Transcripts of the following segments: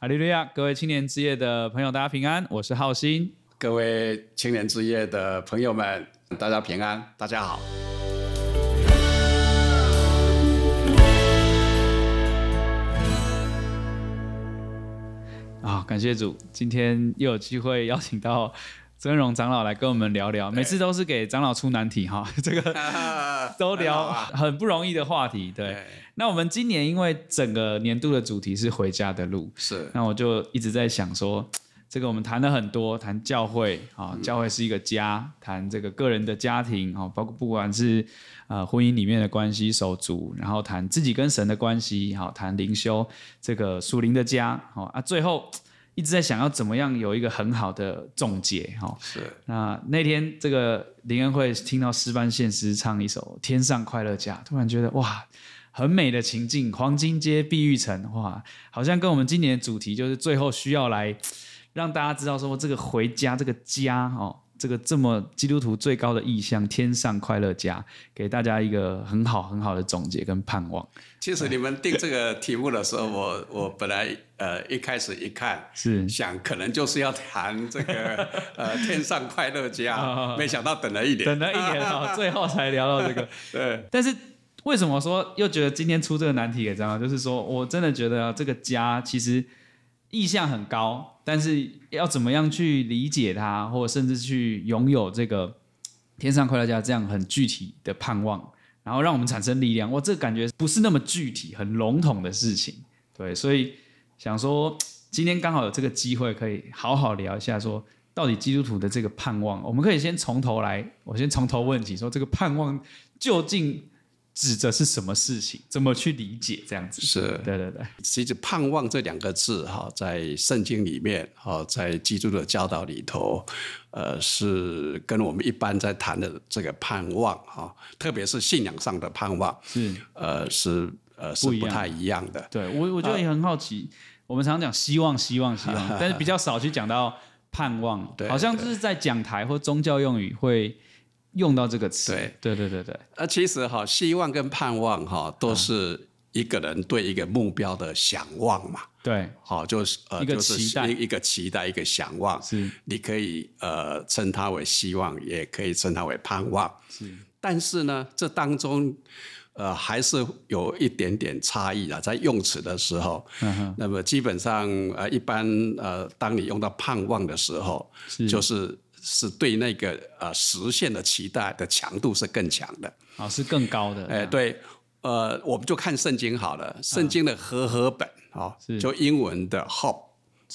哈利路亚！各位青年之夜的朋友，大家平安，我是浩兴。各位青年之夜的朋友们，大家平安，大家好。啊，感谢主，今天又有机会邀请到曾荣长老来跟我们聊聊。每次都是给长老出难题哈，这个 都聊很不容易的话题。对，对，那我们今年因为整个年度的主题是回家的路，是，那我就一直在想说。这个我们谈了很多，谈教会啊，教会是一个家，谈这个个人的家庭啊，包括不管是呃婚姻里面的关系、手足，然后谈自己跟神的关系，好，谈灵修这个属灵的家，好啊，最后 一直在想要怎么样有一个很好的总结，哈，是。那那天这个林恩惠听到诗班献诗唱一首《天上快乐家》，突然觉得哇，很美的情境，黄金街碧玉城，哇，好像跟我们今年的主题就是最后需要来。让大家知道说，这个回家，这个家哦，这个这么基督徒最高的意向，天上快乐家，给大家一个很好很好的总结跟盼望。其实你们定这个题目的时候，我我本来呃一开始一看是想可能就是要谈这个 呃天上快乐家，没想到等了一年，等了一年啊，最后才聊到这个。对，但是为什么说又觉得今天出这个难题给张老？就是说我真的觉得这个家其实。意向很高，但是要怎么样去理解它，或甚至去拥有这个天上快乐家这样很具体的盼望，然后让我们产生力量。我这感觉不是那么具体、很笼统的事情，对，所以想说今天刚好有这个机会，可以好好聊一下，说到底基督徒的这个盼望，我们可以先从头来，我先从头问起，说这个盼望究竟。指着是什么事情？怎么去理解这样子？是对对对。其实“盼望”这两个字，哈，在圣经里面，哈，在基督的教导里头，呃，是跟我们一般在谈的这个盼望，哈，特别是信仰上的盼望，是呃，是呃，是不太一样的。对我，我觉得也很好奇。我们常常讲希望，希望，希望，但是比较少去讲到盼望，对，好像就是在讲台或宗教用语会。用到这个词，对对对对对。呃，其实哈，希望跟盼望哈，都是一个人对一个目标的想望嘛。对，好，就是呃，一个期待，一个期待，一个想望。是，你可以呃称它为希望，也可以称它为盼望。是，但是呢，这当中呃还是有一点点差异啊，在用词的时候。嗯哼。那么基本上呃，一般呃，当你用到盼望的时候，是就是。是对那个呃实现的期待的强度是更强的。啊、哦，是更高的。哎，对，呃，我们就看圣经好了，圣经的和合本啊、哦，就英文的 hope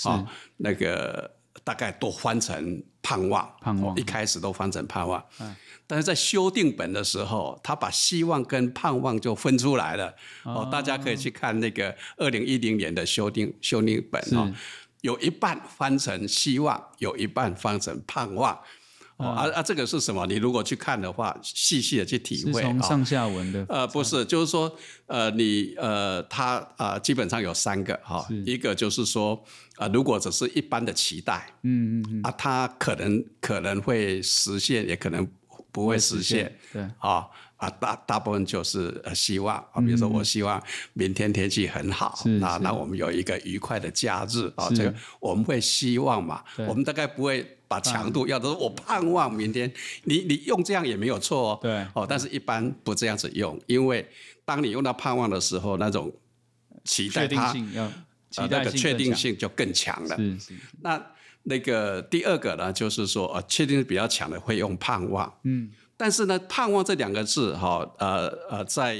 啊、哦，那个大概都翻成盼望，盼望、哦、一开始都翻成盼望。嗯，但是在修订本的时候，他把希望跟盼望就分出来了。哦，哦大家可以去看那个二零一零年的修订修订本哦。有一半翻成希望，有一半翻成盼望，哦，啊啊，这个是什么？你如果去看的话，细细的去体会，从上下文的，呃，不是，就是说，呃，你呃，他啊、呃，基本上有三个哈，一个就是说，啊、呃，如果只是一般的期待，嗯嗯嗯，啊，它可能可能会实现，也可能不会实现，对，啊。啊，大大部分就是呃希望啊，比如说我希望明天天气很好，那那我们有一个愉快的假日啊，这个我们会希望嘛，我们大概不会把强度要的，我盼望明天，你你用这样也没有错哦，对。哦，但是一般不这样子用，因为当你用到盼望的时候，那种期待它，呃，那个确定性就更强了。是是。那那个第二个呢，就是说呃，确定性比较强的会用盼望，嗯。但是呢，盼望这两个字，哈，呃呃，在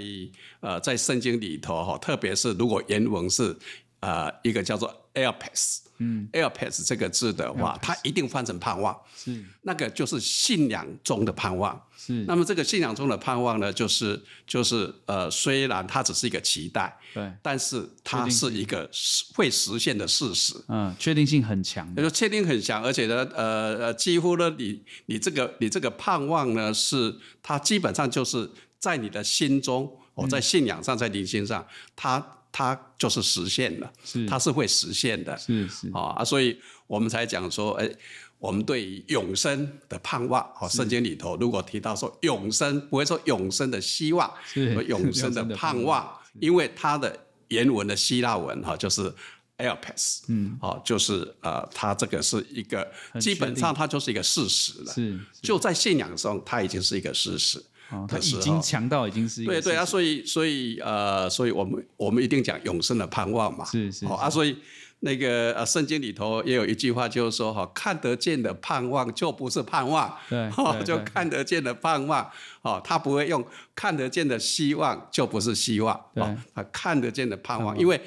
呃在圣经里头，哈，特别是如果原文是呃一个叫做 elpis。嗯，elpis 这个字的话，它一定翻成盼望，是。那个就是信仰中的盼望。是，那么这个信仰中的盼望呢，就是就是呃，虽然它只是一个期待，对，但是它是一个会实现的事实。嗯，确定性很强，就确定很强，而且呢，呃呃，几乎呢，你你这个你这个盼望呢，是它基本上就是在你的心中，我、嗯、在信仰上，在灵性上，它。它就是实现了，是。它是会实现的，是是。啊，所以我们才讲说，哎，我们对永生的盼望，哦，圣经里头如果提到说永生，不会说永生的希望，是。永生的盼望，因为它的原文的希腊文哈，就是 Airpass，嗯，哦，就是呃，它这个是一个基本上它就是一个事实了，是，就在信仰上，它已经是一个事实。哦，它已经强到已经是对对啊，所以所以呃，所以我们我们一定讲永生的盼望嘛，是是，是。啊，所以。那个呃，圣经里头也有一句话，就是说哈，看得见的盼望就不是盼望，对，就看得见的盼望，哦，他不会用看得见的希望就不是希望，对，他看得见的盼望，因为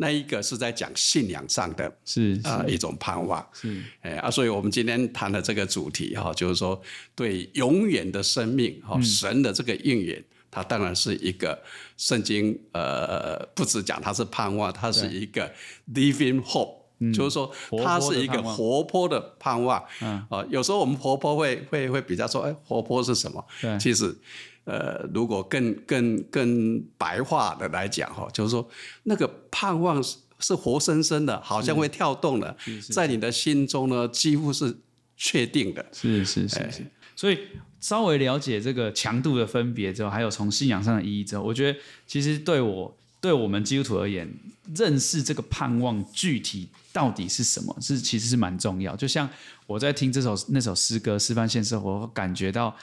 那一个是在讲信仰上的，是啊一种盼望，是。哎啊，所以我们今天谈的这个主题哈，就是说对永远的生命哈，神的这个应许。它当然是一个圣经，呃，不止讲它是盼望，它是一个 living hope，嗯，就是说它是一个活泼的盼望。嗯，啊，有时候我们活泼会会会比较说，哎，活泼是什么？对，其实，呃，如果更更更白话的来讲哈，就是说那个盼望是是活生生的，好像会跳动的，在你的心中呢，几乎是确定的。是是是是，所以。稍微了解这个强度的分别之后，还有从信仰上的意义之后，我觉得其实对我对我们基督徒而言，认识这个盼望具体到底是什么，是其实是蛮重要。就像我在听这首那首诗歌《示范性生活》，我感觉到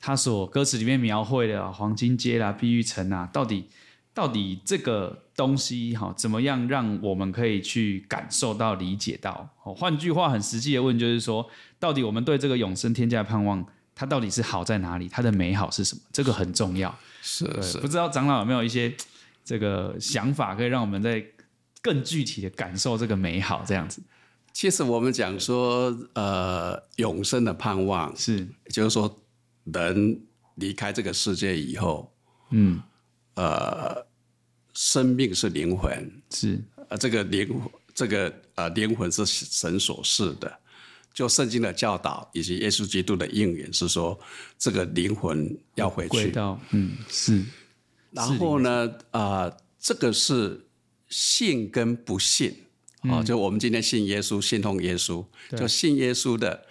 他所歌词里面描绘的黄金街啦、碧玉城啊，到底到底这个东西哈，怎么样让我们可以去感受到、理解到？换句话，很实际的问，就是说，到底我们对这个永生天价的盼望？它到底是好在哪里？它的美好是什么？这个很重要。是是，不知道长老有没有一些这个想法，可以让我们再更具体的感受这个美好？这样子。其实我们讲说，呃，永生的盼望是，就是说，人离开这个世界以后，嗯，呃，生命是灵魂，是，呃，这个灵，这个呃，灵魂是神所赐的。就圣经的教导以及耶稣基督的应允是说，这个灵魂要回去。回到嗯是。然后呢啊、呃，这个是信跟不信。啊、嗯，就我们今天信耶稣，信奉耶稣，就信耶稣的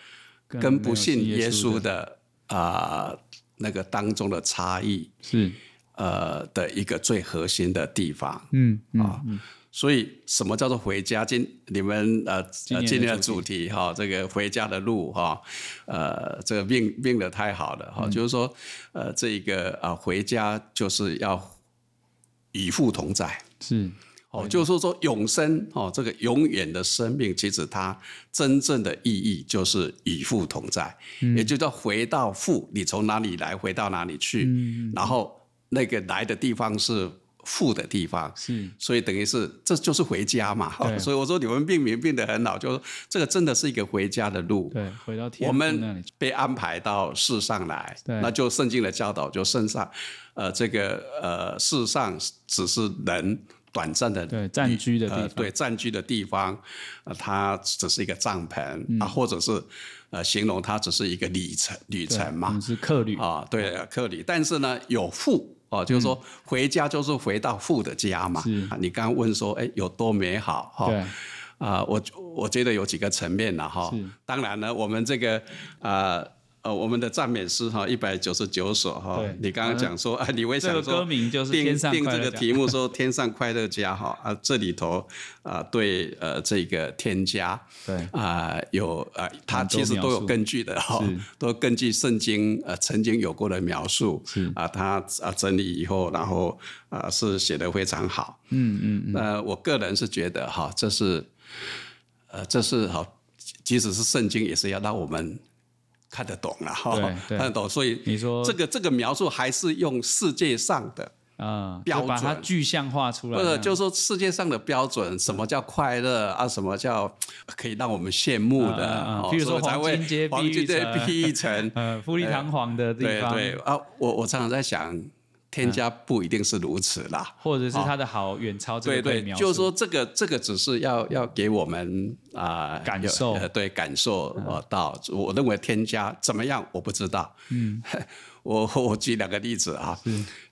跟不信耶稣的啊、呃、那个当中的差异是。呃的一个最核心的地方。嗯啊。嗯。所以，什么叫做回家？今你们呃今天的主题。哈，这个回家的路哈，呃，这个命命的太好了哈、嗯，就是说，呃，这一个啊、呃，回家就是要与父同在，是哦，就是说永生哦，这个永远的生命，其实它真正的意义就是与父同在，嗯、也就叫回到父，你从哪里来，回到哪里去，嗯、然后那个来的地方是。父的地方。是，所以等于是这就是回家嘛。所以我说你们病名病得很好，就是这个真的是一个回家的路。对，回到天我们被安排到世上来，那就圣经的教导就圣上，呃，这个呃世上只是人短暂的对暂居的地方，呃、对暂居的地方，呃，它只是一个帐篷、嗯、啊，或者是呃形容它只是一个旅程旅程嘛，是客旅啊，对客旅，但是呢有父。哦，就是说回家就是回到父的家嘛。嗯、你刚刚问说，哎，有多美好？哈，啊、呃，我我觉得有几个层面了哈。当然呢，我们这个啊。呃呃，我们的赞美诗哈，一百九十九首哈。你刚刚讲说，啊，你会想说，这个歌名就是定定这个题目说“ 天上快乐家”哈啊，这里头啊，对呃这个添加，对啊有啊，它其实都有根据的哈，都根据圣经呃曾经有过的描述，是啊，它啊整理以后，然后啊是写的非常好，嗯嗯嗯。那我个人是觉得哈，这是呃这是好，即使是圣经也是要让我们。看得懂了哈，看得懂，所以你说这个这个描述还是用世界上的啊标准，把它具象化出来，或者就是说世界上的标准，什么叫快乐啊？什么叫可以让我们羡慕的？比如说黄金街、黄金街、碧玉城，呃，富丽堂皇的地方。对对啊，我我常常在想。添加不一定是如此啦，或者是他的好远超这个对对，就是说这个这个只是要要给我们啊、呃、感受，呃、对感受呃到、嗯。我认为添加怎么样，我不知道。嗯，我我举两个例子啊，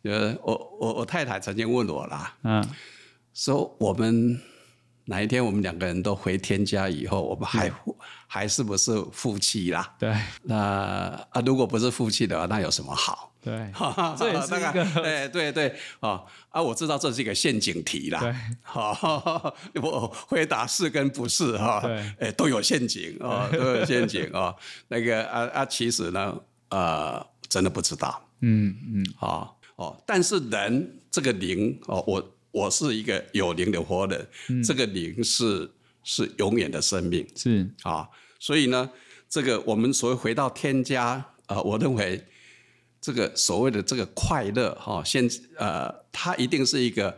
呃，我我我太太曾经问我啦，嗯，说我们哪一天我们两个人都回天家以后，我们还还是不是夫妻啦？对，那啊如果不是夫妻的话，那有什么好？对，这也是一个，对对对，啊啊，我知道这是一个陷阱题啦。对，好 我回答是跟不是哈，哎，都有陷阱啊，都有陷阱啊。那个啊啊，其实呢，呃，真的不知道。嗯嗯，啊哦，但是人这个灵哦，我我是一个有灵的活人，这个灵是是永远的生命，是啊，所以呢，这个我们所谓回到天家，呃，我认为。这个所谓的这个快乐哈，现呃，它一定是一个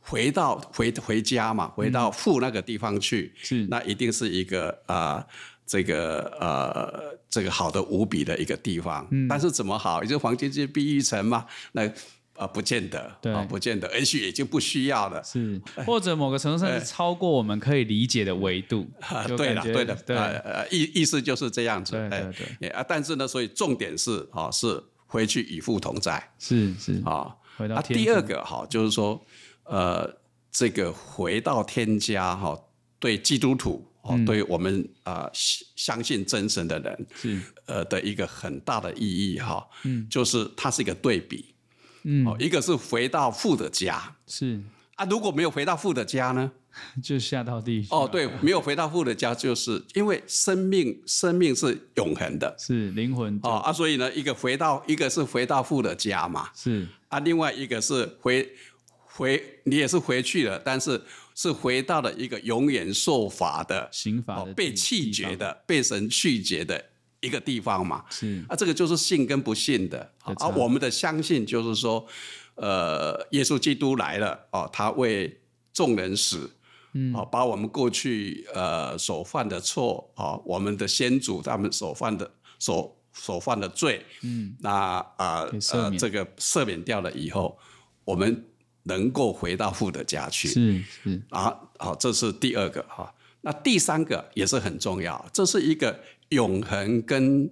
回到回回家嘛，回到父那个地方去，是那一定是一个啊、呃，这个呃，这个好的无比的一个地方。嗯，但是怎么好？也就是黄金街碧玉城嘛，那。啊，不见得，对，不见得，也许也就不需要了，是，或者某个程度上是超过我们可以理解的维度。对了，对的，对，呃，意意思就是这样子，对对对。啊，但是呢，所以重点是，哦，是回去与父同在，是是。啊，回到第二个哈，就是说，呃，这个回到天家哈，对基督徒，哦，对我们啊相信真神的人，是。呃的一个很大的意义哈，嗯，就是它是一个对比。嗯，哦，一个是回到父的家，是。啊，如果没有回到父的家呢，就下到地狱。哦，对，没有回到父的家，就是因为生命，生命是永恒的，是灵魂。哦啊，所以呢，一个回到，一个是回到父的家嘛，是啊，另外一个是回回，你也是回去了，但是是回到了一个永远受罚的刑罚被弃绝的、被神弃绝的。一个地方嘛，是啊，这个就是信跟不信的啊。我们的相信就是说，呃，耶稣基督来了哦，他为众人死，嗯，哦，把我们过去呃所犯的错啊，我们的先祖他们所犯的所所犯的罪，嗯，那啊呃这个赦免掉了以后，我们能够回到父的家去，是是。啊，好，这是第二个哈。那第三个也是很重要，这是一个。永恒跟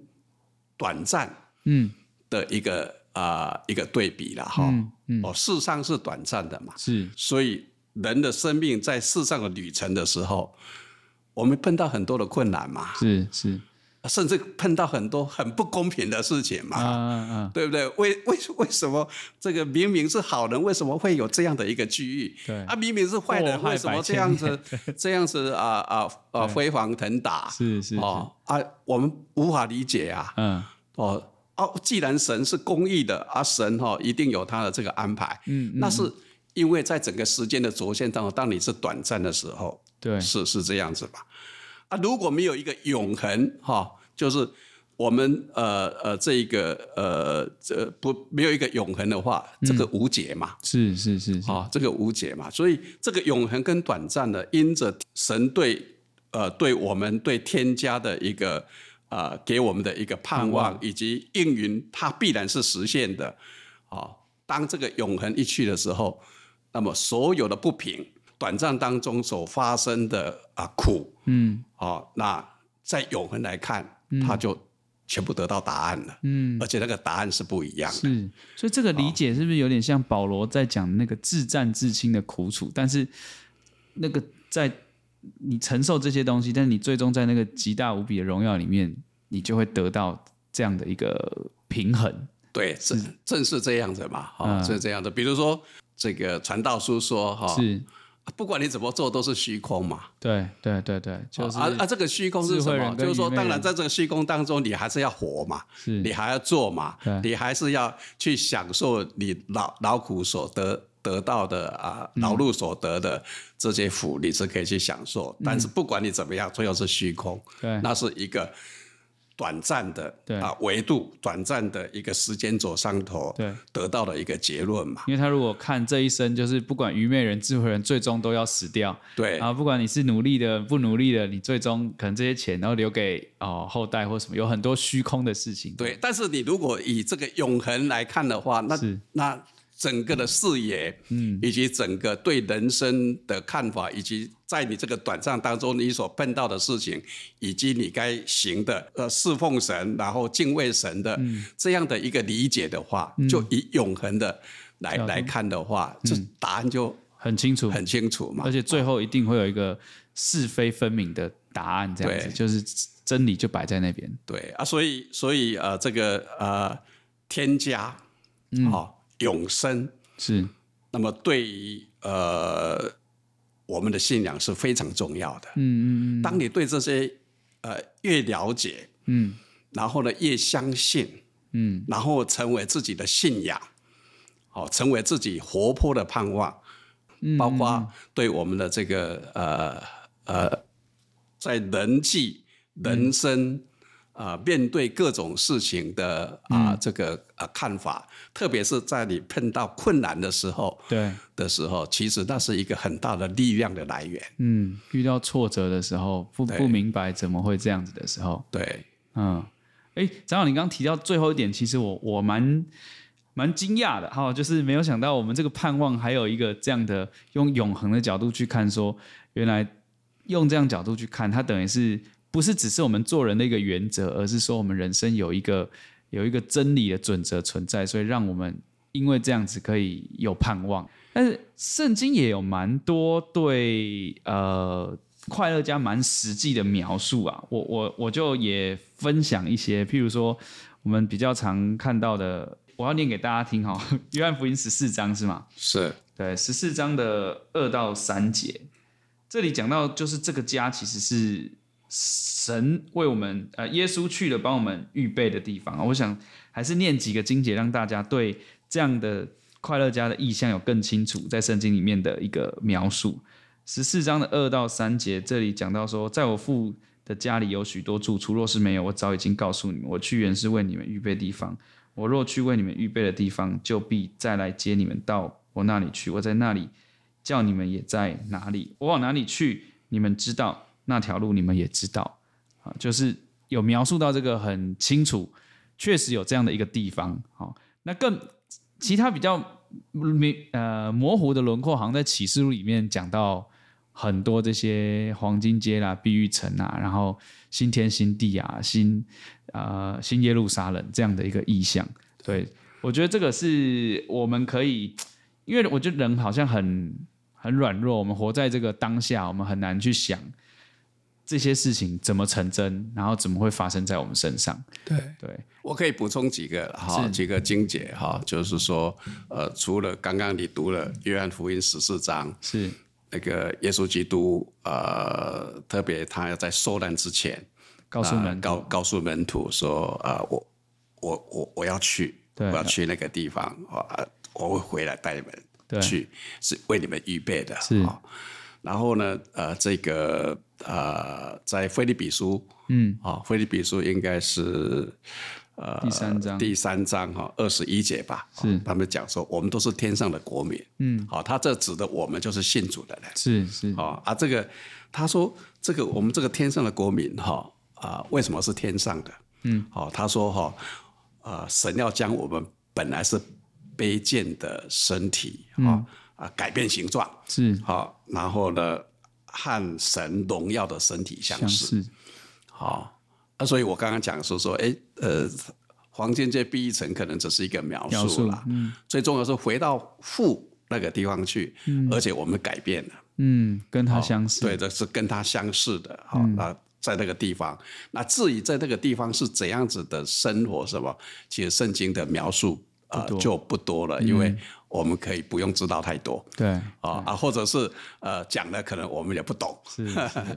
短暂，嗯，的一个啊、嗯呃、一个对比了哈，嗯嗯、哦，世上是短暂的嘛，是，所以人的生命在世上的旅程的时候，我们碰到很多的困难嘛，是是。甚至碰到很多很不公平的事情嘛，啊啊啊、对不对？为为为什么这个明明是好人，为什么会有这样的一个际遇？对啊，明明是坏人，为什么这样子 这样子啊啊啊飞黄腾达？是是哦啊，我们无法理解啊。嗯哦哦，既然神是公义的，啊神哈、哦、一定有他的这个安排。嗯，嗯那是因为在整个时间的轴线当中，当你是短暂的时候，对，是是这样子吧。啊，如果没有一个永恒，哈，就是我们呃呃这一个呃这不没有一个永恒的话，这个无解嘛，是是是，啊，这个无解嘛，所以这个永恒跟短暂的，因着神对呃对我们对添加的一个呃给我们的一个盼望以及应允，它必然是实现的，啊，当这个永恒一去的时候，那么所有的不平。短暂当中所发生的啊苦，嗯，哦，那在永恒来看，他就全部得到答案了，嗯，而且那个答案是不一样的。是，所以这个理解是不是有点像保罗在讲那个自战自清的苦楚？但是那个在你承受这些东西，但是你最终在那个极大无比的荣耀里面，你就会得到这样的一个平衡。对，是正是这样子嘛，哈，是这样的。比如说这个传道书说，哈，是。不管你怎么做，都是虚空嘛。对对对对，就是啊啊，这个虚空是什么？就是说，当然在这个虚空当中，你还是要活嘛，你还要做嘛，你还是要去享受你劳劳苦所得得到的啊，劳碌所得的这些福，你是可以去享受。嗯、但是不管你怎么样，最后是虚空。对，那是一个。短暂的对啊，维度短暂的一个时间轴上头，对，得到了一个结论嘛。因为他如果看这一生，就是不管愚昧人、智慧人，最终都要死掉。对啊，不管你是努力的、不努力的，你最终可能这些钱然后留给哦后代或什么，有很多虚空的事情。对，但是你如果以这个永恒来看的话，那是那。整个的视野，嗯，以及整个对人生的看法，以及在你这个短暂当中你所碰到的事情，以及你该行的，呃，侍奉神，然后敬畏神的这样的一个理解的话，就以永恒的来来看的话，这答案就很清楚，很清楚嘛。而且最后一定会有一个是非分明的答案，这样子，就是真理就摆在那边。对啊，所以所以呃，这个呃。天家，嗯，哦，永生是。那么对于呃我们的信仰是非常重要的。嗯嗯嗯。当你对这些呃越了解，嗯，然后呢越相信，嗯，然后成为自己的信仰，好，成为自己活泼的盼望，嗯，包括对我们的这个呃呃在人际人生。嗯啊、呃，面对各种事情的啊、呃，这个啊、呃、看法，特别是在你碰到困难的时候，对的时候，其实那是一个很大的力量的来源。嗯，遇到挫折的时候，不不明白怎么会这样子的时候，对，嗯，哎，长老，你刚刚提到最后一点，其实我我蛮蛮惊讶的哈，就是没有想到我们这个盼望还有一个这样的用永恒的角度去看说，说原来用这样角度去看，它等于是。不是只是我们做人的一个原则，而是说我们人生有一个有一个真理的准则存在，所以让我们因为这样子可以有盼望。但是圣经也有蛮多对呃快乐家蛮实际的描述啊，我我我就也分享一些，譬如说我们比较常看到的，我要念给大家听哈，《约翰福音》十四章是吗？是对，十四章的二到三节，这里讲到就是这个家其实是。神为我们，呃，耶稣去了帮我们预备的地方，我想还是念几个经节，让大家对这样的快乐家的意象有更清楚，在圣经里面的一个描述。十四章的二到三节，这里讲到说，在我父的家里有许多住处，若是没有，我早已经告诉你们。我去原是为你们预备地方，我若去为你们预备的地方，就必再来接你们到我那里去。我在那里，叫你们也在哪里。我往哪里去，你们知道。那条路你们也知道啊，就是有描述到这个很清楚，确实有这样的一个地方。好，那更其他比较呃模糊的轮廓，好像在启示录里面讲到很多这些黄金街啦、碧玉城啊，然后新天新地啊、新呃新耶路撒冷这样的一个意象。对，我觉得这个是我们可以，因为我觉得人好像很很软弱，我们活在这个当下，我们很难去想。这些事情怎么成真，然后怎么会发生在我们身上？对。对，我可以补充几个哈，几个经节哈，就是说，呃，除了刚刚你读了约翰福音十四章，是。那个耶稣基督，呃，特别他要在受难之前，告诉门告告诉门徒说，呃，我我我我要去，我要去那个地方，啊，我会回来带你们去，是为你们预备的，是。然后呢，呃，这个呃，在腓立比书，嗯，啊、哦，腓立比书应该是呃第三章，第三章哈，二十一节吧。是、哦、他们讲说，我们都是天上的国民，嗯，好、哦，他这指的我们就是信主的人，是是，哦、啊，这个他说这个我们这个天上的国民哈啊，为什么是天上的？嗯，好、哦，他说哈，呃，神要将我们本来是卑贱的身体，哈、哦。嗯。啊，改变形状。是。好，然后呢，和神荣耀的身体相似，好啊，所以我刚刚讲说说，哎，呃，黄金界第一层可能只是一个描述了，嗯，最重要是回到父那个地方去，嗯，而且我们改变了，嗯，跟他相似，对，这是跟他相似的，好，那在那个地方，那至于在那个地方是怎样子的生活，什么，其实圣经的描述。啊、呃，就不多了，因为我们可以不用知道太多。对啊啊，或者是呃讲的可能我们也不懂，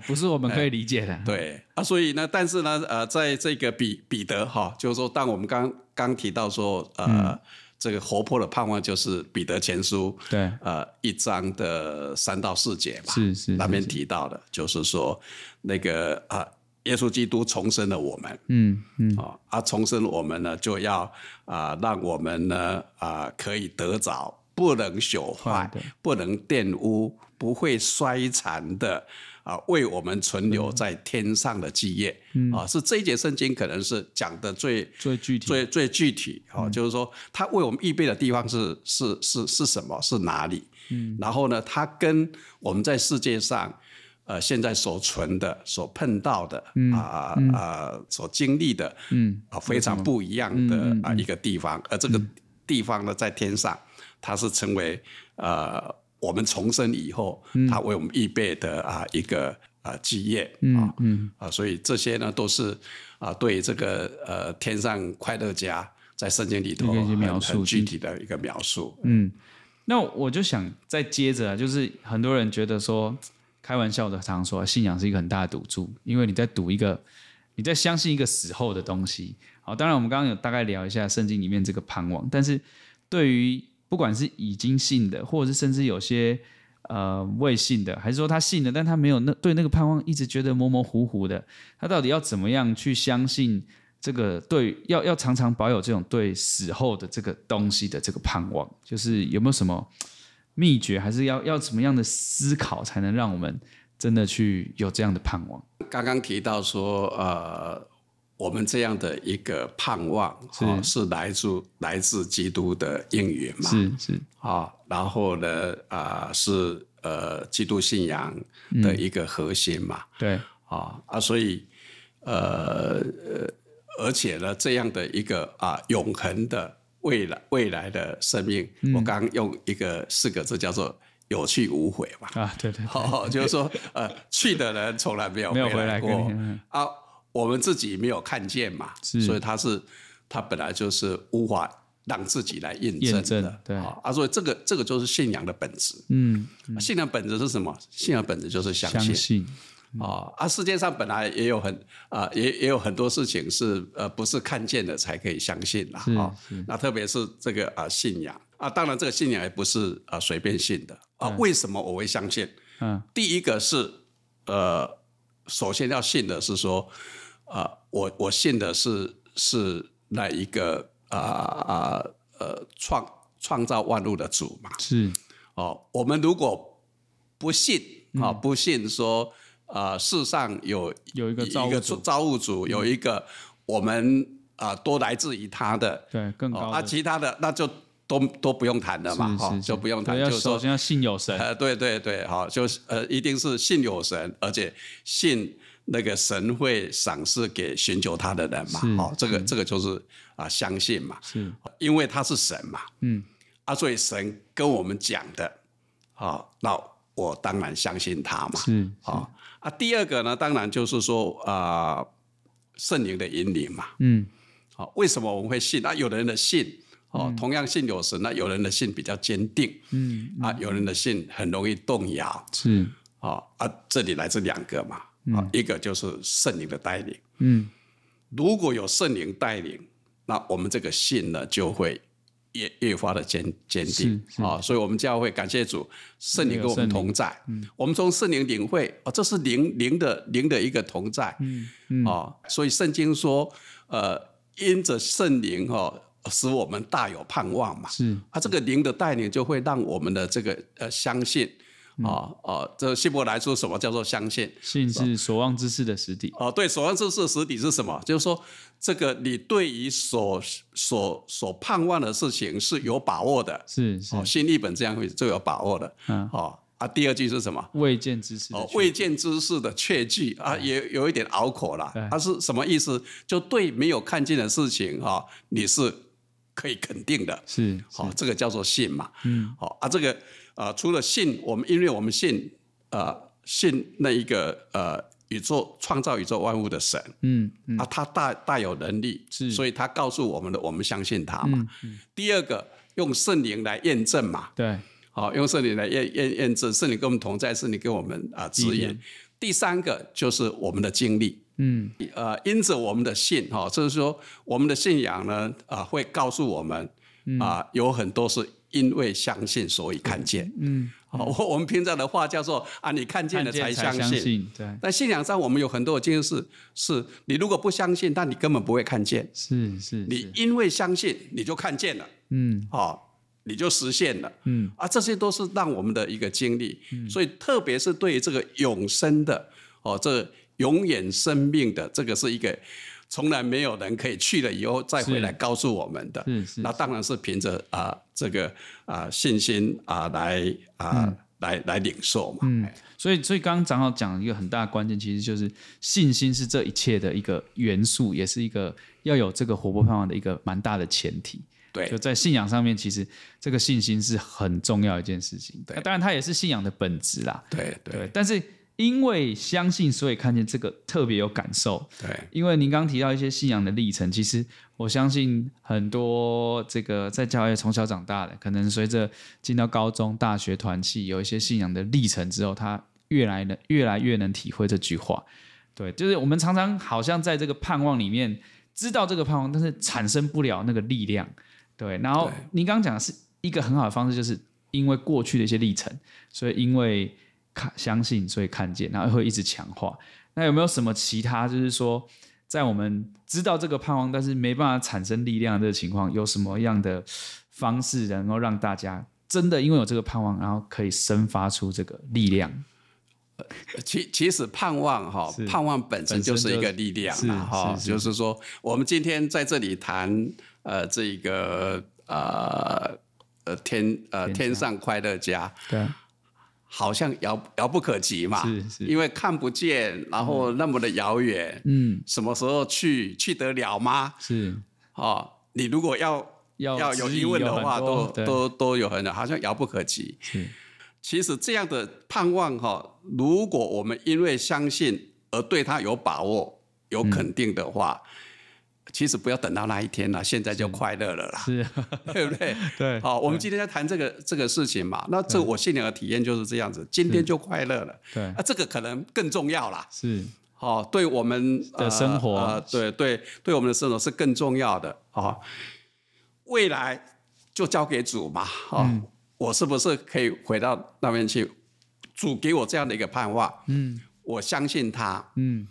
不是我们可以理解的？对啊，所以呢，但是呢，呃，在这个彼彼得哈，就是说，当我们刚刚提到说，呃、嗯，这个活泼的盼望就是彼得前书，对，呃，一章的三到四节吧，是是，是那边提到的，就是说那个啊。呃耶稣基督重生了我们，嗯嗯，啊，啊，重生我们呢，就要啊、呃，让我们呢啊、呃，可以得着不能朽坏、不能玷污、不会衰残的啊、呃，为我们存留在天上的基业，嗯、啊，是这一节圣经可能是讲的最最具体、最最具体，啊，就是说他为我们预备的地方是是是是什么？是哪里？嗯，然后呢，他跟我们在世界上。呃，现在所存的、所碰到的，啊、嗯、啊、呃呃，所经历的，嗯，啊，非常不一样的啊、一个地方、嗯，而这个地方呢，在天上，它是成为呃我们重生以后，它为我们预备的啊一个啊基业啊，嗯。啊，所以这些呢都是啊对这个呃天上快乐家在圣经里头很描述很具体的一个描述。嗯，那我就想再接着啊，就是很多人觉得说，开玩笑的常说，信仰是一个很大的赌注，因为你在赌一个，你在相信一个死后的东西。好，当然我们刚刚有大概聊一下圣经里面这个盼望，但是对于不管是已经信的，或者是甚至有些呃未信的，还是说他信了，但他没有那对那个盼望一直觉得模模糊糊的，他到底要怎么样去相信这个对要要常常保有这种对死后的这个东西的这个盼望，就是有没有什么秘诀，还是要要怎么样的思考才能让我们真的去有这样的盼望？刚刚提到说呃。我们这样的一个盼望，是、哦、是来自来自基督的应允嘛？是是啊、哦，然后呢啊、呃、是呃基督信仰的一个核心嘛？嗯、对啊、哦、啊，所以呃而且呢这样的一个啊永恒的未来未来的生命，嗯、我刚刚用一个四个字叫做有去无回嘛？啊对对，好、哦，就是说呃去的人从来没有没有回来过啊。我们自己没有看见嘛，所以他是他本来就是无法让自己来验证的，对啊，所以这个这个就是信仰的本质。嗯，嗯信仰本质是什么？信仰本质就是相信。相信啊啊，世界上本来也有很啊，也也有很多事情是呃不是看见的才可以相信啦。啊。那特别是这个啊信仰啊，当然这个信仰也不是啊随便信的啊。为什么我会相信？嗯，第一个是呃，首先要信的是说。啊、呃，我我信的是是那一个啊啊呃创创造万物的主嘛。是哦，我们如果不信啊、嗯，不信说啊、呃，世上有有一个造物主，造物主有一个我们啊、呃，都来自于他的，对，更高的。啊，其他的那就都都不用谈了嘛，哈，就不用谈，就是首先要信有神。呃，对对对，好，就是呃，一定是信有神，而且信。那个神会赏赐给寻求他的人嘛？哦，这个这个就是啊、呃，相信嘛。是，因为他是神嘛。嗯。啊，所以神跟我们讲的，啊、哦，那我当然相信他嘛。是。啊、哦、啊，第二个呢，当然就是说啊、呃，圣灵的引领嘛。嗯。好、哦，为什么我们会信？啊，有的人的信，哦，嗯、同样信有神，那有人的信比较坚定。嗯。啊，有人的信很容易动摇。是。哦、啊，这里来自两个嘛。啊、嗯，一个就是圣灵的带领。嗯，如果有圣灵带领，那我们这个信呢，就会越越发的坚坚定啊。所以，我们教会感谢主，圣灵跟我们同在。嗯，我们从圣灵领会啊，这是灵灵的灵的一个同在。嗯嗯啊，所以圣经说，呃，因着圣灵哈，使我们大有盼望嘛。是啊，这个灵的带领就会让我们的这个呃相信。啊、嗯、啊、哦！这希伯来说什么叫做相信？信是所望之事的实底。哦，对，所望之事的实底是什么？就是说，这个你对于所所所盼望的事情是有把握的。是是。哦，新译本这样会最有把握的。嗯。哦啊，第二句是什么？未见之事。哦，未见之事的确据啊，也有一点拗口了。它是什么意思？就对没有看见的事情哈、哦，你是可以肯定的。是。好、哦，这个叫做信嘛。嗯。好、哦、啊，这个。啊、呃，除了信我们，因为我们信，呃，信那一个呃宇宙创造宇宙万物的神，嗯，嗯啊，他大大有能力，是，所以他告诉我们的，我们相信他嘛。第二个，用圣灵来验证嘛，对，好、哦，用圣灵来验验验证，圣灵跟我们同在，圣灵给我们啊指引。第三个就是我们的经历，嗯，呃，因着我们的信，哈、哦，就是说我们的信仰呢，啊、呃，会告诉我们，啊、呃，有很多是。因为相信，所以看见。嗯，好、嗯，我们平常的话叫做啊，你看见了才相信。相信对。但信仰上，我们有很多的经验是，是你如果不相信，但你根本不会看见。是是。你因为相信，你就看见了。嗯。好，你就实现了。嗯。啊，这些都是让我们的一个经历。嗯。所以，特别是对于这个永生的，哦，这个、永远生命的，这个是一个。从来没有人可以去了以后再回来告诉我们的，那当然是凭着啊这个啊信心啊来啊、嗯、来来领受嘛。嗯，所以所以刚刚长老讲一个很大的关键，其实就是信心是这一切的一个元素，也是一个要有这个活泼盼望的一个蛮大的前提。对，就在信仰上面，其实这个信心是很重要一件事情。对，那当然它也是信仰的本质啦。对对，对，但是。因为相信，所以看见这个特别有感受。对，因为您刚刚提到一些信仰的历程，其实我相信很多这个在教会从小长大的，可能随着进到高中、大学团契，有一些信仰的历程之后，他越来能越来越能体会这句话。对，就是我们常常好像在这个盼望里面知道这个盼望，但是产生不了那个力量。对，然后您刚刚讲的是一个很好的方式，就是因为过去的一些历程，所以因为。看相信，所以看见，然后会一直强化。那有没有什么其他，就是说，在我们知道这个盼望，但是没办法产生力量的这个情况，有什么样的方式能够让大家真的因为有这个盼望，然后可以生发出这个力量？其其实盼望哈，盼望本身就是一个力量哈，就是说，我们今天在这里谈呃这个呃呃天呃天上快乐家，对。好像遥遥不可及嘛，是是，因为看不见，然后那么的遥远，嗯，什么时候去去得了吗？是，哦，你如果要要，要有疑问的话，都都都有很多，好像遥不可及。是，其实这样的盼望哈，如果我们因为相信而对他有把握、有肯定的话。嗯其实不要等到那一天了，现在就快乐了啦，是，对不对？对，好，我们今天在谈这个这个事情嘛，那这我信仰的体验就是这样子，今天就快乐了，对，啊，这个可能更重要啦，是，好，对我们的生活，呃，对对，对我们的生活是更重要的啊，未来就交给主嘛，啊，我是不是可以回到那边去？主给我这样的一个盼望，嗯，我相信他，嗯。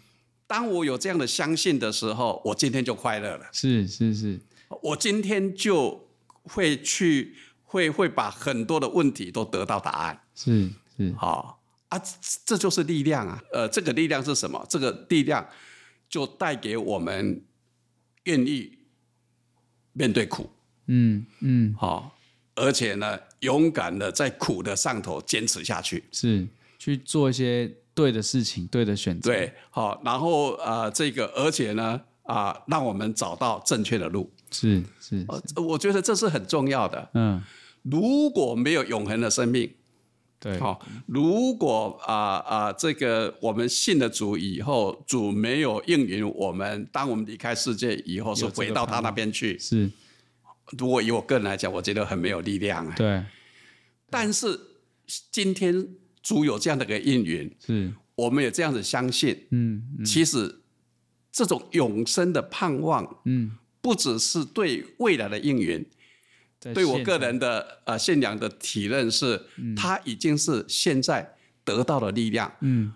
当我有这样的相信的时候，我今天就快乐了。是是是，我今天就会去，会会把很多的问题都得到答案。是是，好啊，这就是力量啊。呃，这个力量是什么？这个力量就带给我们愿意面对苦。嗯嗯，好，而且呢，勇敢的在苦的上头坚持下去。是去做一些。对的事情，对的选择。对，好，然后啊、呃，这个，而且呢，啊、呃，让我们找到正确的路。是是，是、呃，我觉得这是很重要的。嗯，如果没有永恒的生命，对，好，如果啊啊、呃呃，这个我们信了主以后，主没有应允我们，当我们离开世界以后，是回到他那边去。是，如果以我个人来讲，我觉得很没有力量。对，但是今天。主有这样的一个应允，是，我们也这样子相信。嗯，嗯，其实这种永生的盼望，嗯，不只是对未来的应允，对我个人的呃信仰的体认是，嗯，它已经是现在得到的力量。嗯，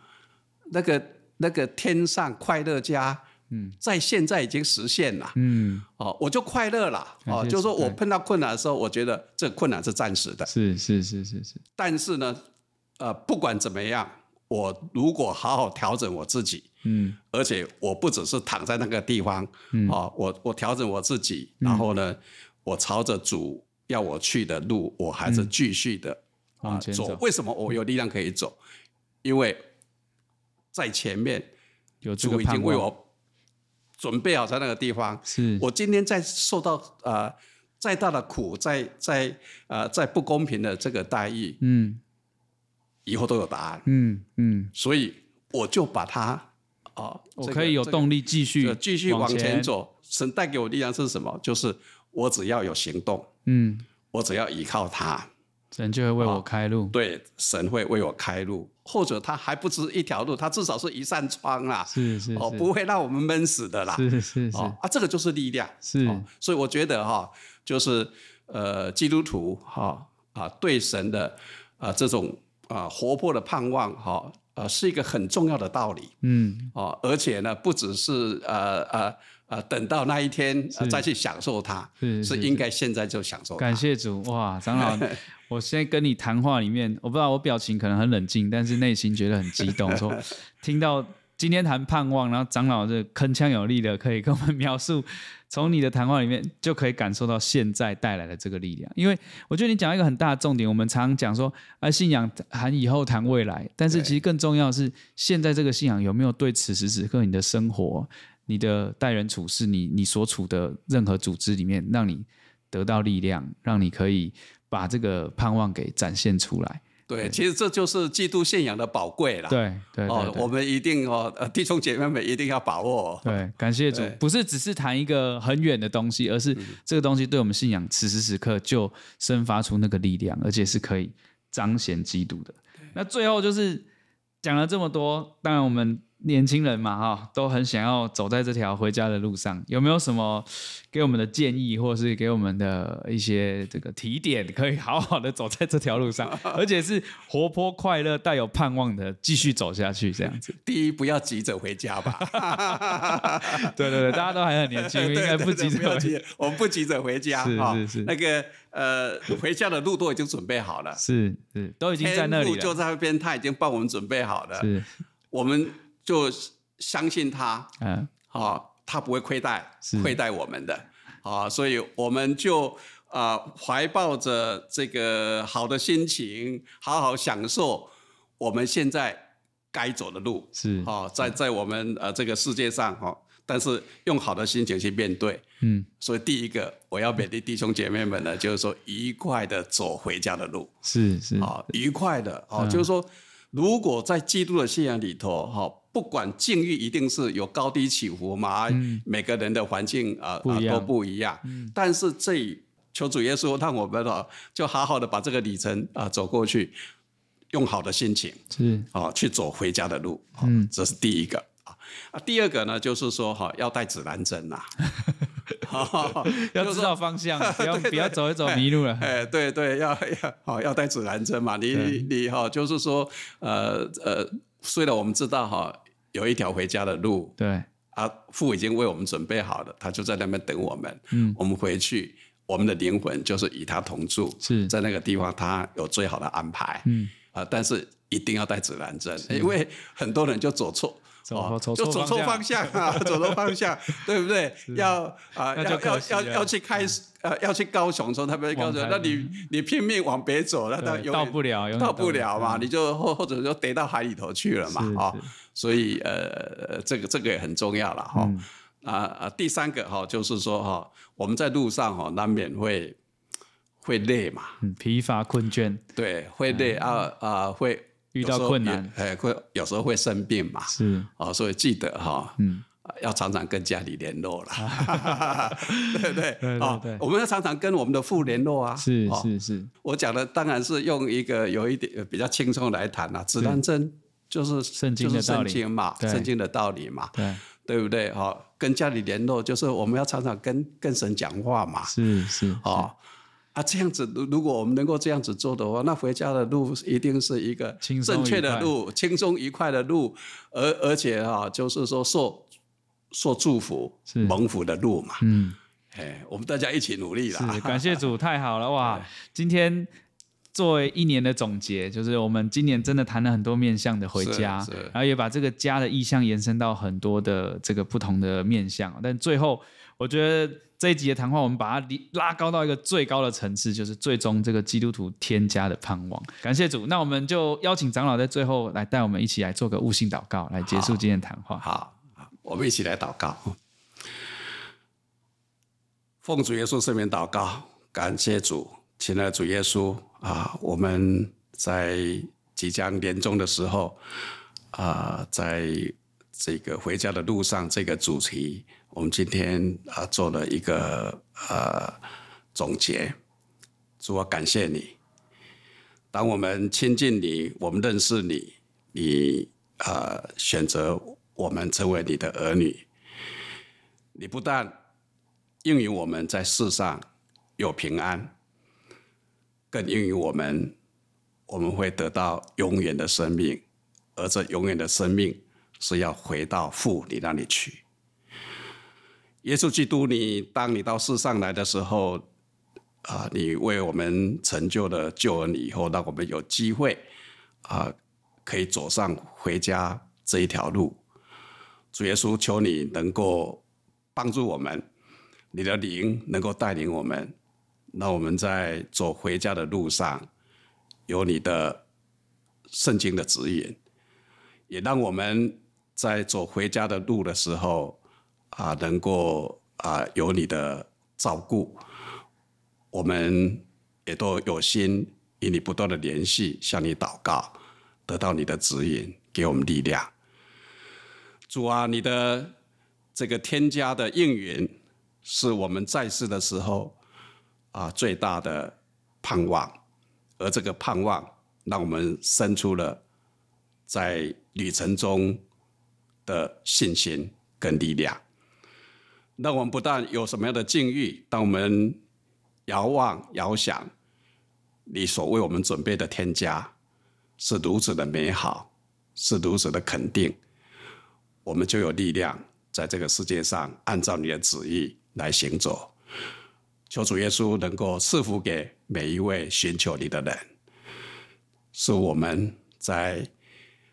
那个那个天上快乐家，嗯，在现在已经实现了。嗯，哦，我就快乐了。哦，就是说我碰到困难的时候，我觉得这困难是暂时的。是是是是是，但是呢。呃，不管怎么样，我如果好好调整我自己，嗯，而且我不只是躺在那个地方，嗯，啊，我我调整我自己，嗯，然后呢，我朝着主要我去的路，我还是继续的，嗯，啊走。走。为什么我有力量可以走？因为在前面有主已经为我准备好在那个地方。是。我今天在受到呃再大的苦，再再呃再不公平的这个待遇，嗯。以后都有答案。嗯嗯，所以我就把它啊，我可以有动力继续继续往前走。神带给我力量是什么？就是我只要有行动，嗯，我只要依靠他，神就会为我开路。对，神会为我开路，或者他还不止一条路，他至少是一扇窗啦。是是哦，不会让我们闷死的啦。是是是啊，这个就是力量。是，所以我觉得哈，就是呃，基督徒哈啊，对神的啊这种。啊，活泼的盼望，哈，呃，是一个很重要的道理，嗯，哦，而且呢，不只是呃呃呃，等到那一天再去享受它，是，是应该现在就享受。感谢主，哇，长老，我现在跟你谈话里面，我不知道我表情可能很冷静，但是内心觉得很激动，说听到。今天谈盼望，然后长老这铿锵有力的可以跟我们描述，从你的谈话里面就可以感受到现在带来的这个力量。因为我觉得你讲一个很大的重点，我们常讲说，啊，信仰谈以后谈未来，但是其实更重要的是现在这个信仰有没有对此时此刻你的生活、你的待人处事、你你所处的任何组织里面，让你得到力量，让你可以把这个盼望给展现出来。对，其实这就是基督信仰的宝贵了。对对哦，我们一定哦，弟兄姐妹们一定要把握。对，感谢主，不是只是谈一个很远的东西，而是这个东西对我们信仰此时此刻就生发出那个力量，而且是可以彰显基督的。那最后就是讲了这么多，当然我们。年轻人嘛，哈，都很想要走在这条回家的路上。有没有什么给我们的建议，或是给我们的一些这个提点，可以好好的走在这条路上，而且是活泼快乐、带有盼望的继续走下去，这样子？第一，不要急着回家吧。对对对，大家都还很年轻，应该不急着回家。我们不急着回家，是是是。那个呃，回家的路都已经准备好了，是是，都已经在那里了，就在那边，他已经帮我们准备好了。是，我们。就相信他，嗯，好，他不会亏待亏待我们的，啊，所以我们就啊、呃、怀抱着这个好的心情，好好享受我们现在该走的路，是。啊，在在我们呃这个世界上哈，但是用好的心情去面对，嗯，所以第一个我要勉励弟兄姐妹们呢，就是说愉快的走回家的路，是是。啊，愉快的啊，就是说如果在基督的信仰里头哈。不管境遇一定是有高低起伏嘛，嗯、每个人的环境啊、呃、都不一样。嗯、但是这求主耶稣让我们啊，就好好的把这个里程啊走过去，用好的心情是啊去走回家的路。嗯，这是第一个啊。第二个呢，就是说哈，要带指南针呐，要知道方向，不要不要走一走迷路了。哎，对对，要要好要带指南针嘛。你你哈，就是说呃呃，虽然我们知道哈。有一条回家的路，对。啊，父已经为我们准备好了，他就在那边等我们。嗯，我们回去，我们的灵魂就是与他同住，是。在那个地方，他有最好的安排。嗯。啊，但是一定要带指南针，因为很多人就走错，走走就走错方向啊，走错方向，对不对？要啊，要要要要去开呃，要去高雄，从他们高雄，那你你拼命往北走，那到到不了，到不了嘛，你就或或者就跌到海里头去了嘛，啊。所以呃，这个这个也很重要了哈。嗯、啊啊，第三个哈，就是说哈，我们在路上哈，难免会会累嘛，疲乏困倦，对，会累、嗯、啊啊，会遇到困难，哎，会有时候会生病嘛，是。哦，所以记得哈，嗯，要常常跟家里联络了，对不对？啊 对对，我们要常常跟我们的父联络啊，是是是。我讲的当然是用一个有一点比较轻松来谈啊，指南针。就是圣经的道理。嘛，圣经的道理嘛，对，对不对？哈，跟家里联络，就是我们要常常跟跟神讲话嘛，是是，啊啊，这样子，如果我们能够这样子做的话，那回家的路一定是一个正确的路，轻松愉快的路，而而且啊，就是说受受祝福、蒙福的路嘛，嗯，哎，我们大家一起努力了，感谢主，太好了 哇，今天。作为一年的总结，就是我们今年真的谈了很多面向的回家，然后也把这个家的意向延伸到很多的这个不同的面向。但最后，我觉得这一集的谈话，我们把它拉高到一个最高的层次，就是最终这个基督徒天家的盼望。感谢主，那我们就邀请长老在最后来带我们一起来做个悟性祷告，来结束今天的谈话。好，我们一起来祷告。奉主耶稣圣名祷告，感谢主，亲爱的主耶稣。啊，我们在即将年终的时候，啊，在这个回家的路上这个主题，我们今天啊做了一个呃总结。主，要感谢你。当我们亲近你，我们认识你，你啊选择我们成为你的儿女，你不但应允我们在世上有平安。更应于我们，我们会得到永远的生命，而这永远的生命是要回到父你那里去。耶稣基督，你当你到世上来的时候，啊，你为我们成就了救恩以后，让我们有机会啊，可以走上回家这一条路。主耶稣，求你能够帮助我们，你的灵能够带领我们。让我们在走回家的路上，有你的圣经的指引，也让我们在走回家的路的时候啊，能够啊有你的照顾，我们也都有心与你不断的联系，向你祷告，得到你的指引，给我们力量。主啊，你的这个天家的应允，是我们在世的时候啊最大的盼望，而这个盼望，让我们生出了在旅程中的信心跟力量。那我们不但有什么样的境遇，当我们遥望遥想，你所为我们准备的天家是如此的美好，是如此的肯定，我们就有力量在这个世界上按照你的旨意来行走。求主耶稣能够赐福给每一位寻求你的人，是我们在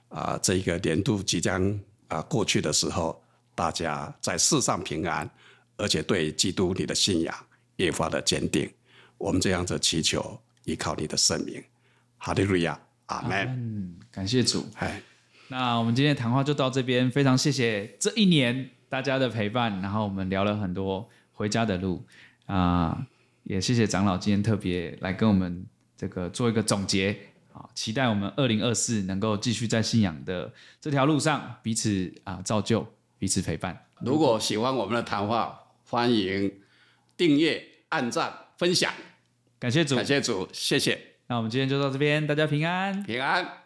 啊这个年度即将啊过去的时候。大家在世上平安，而且对基督你的信仰越发的坚定。我们这样子祈求，依靠你的圣名，哈利路亚，阿门。嗯，感谢主。嗨，那我们今天的谈话就到这边，非常谢谢这一年大家的陪伴，然后我们聊了很多回家的路啊、呃，也谢谢长老今天特别来跟我们这个做一个总结啊，期待我们二零二四能够继续在信仰的这条路上彼此啊、呃、造就。彼此陪伴。如果喜欢我们的谈话，欢迎订阅、按赞、分享。感谢主，感谢主，谢谢。那我们今天就到这边，大家平安，平安。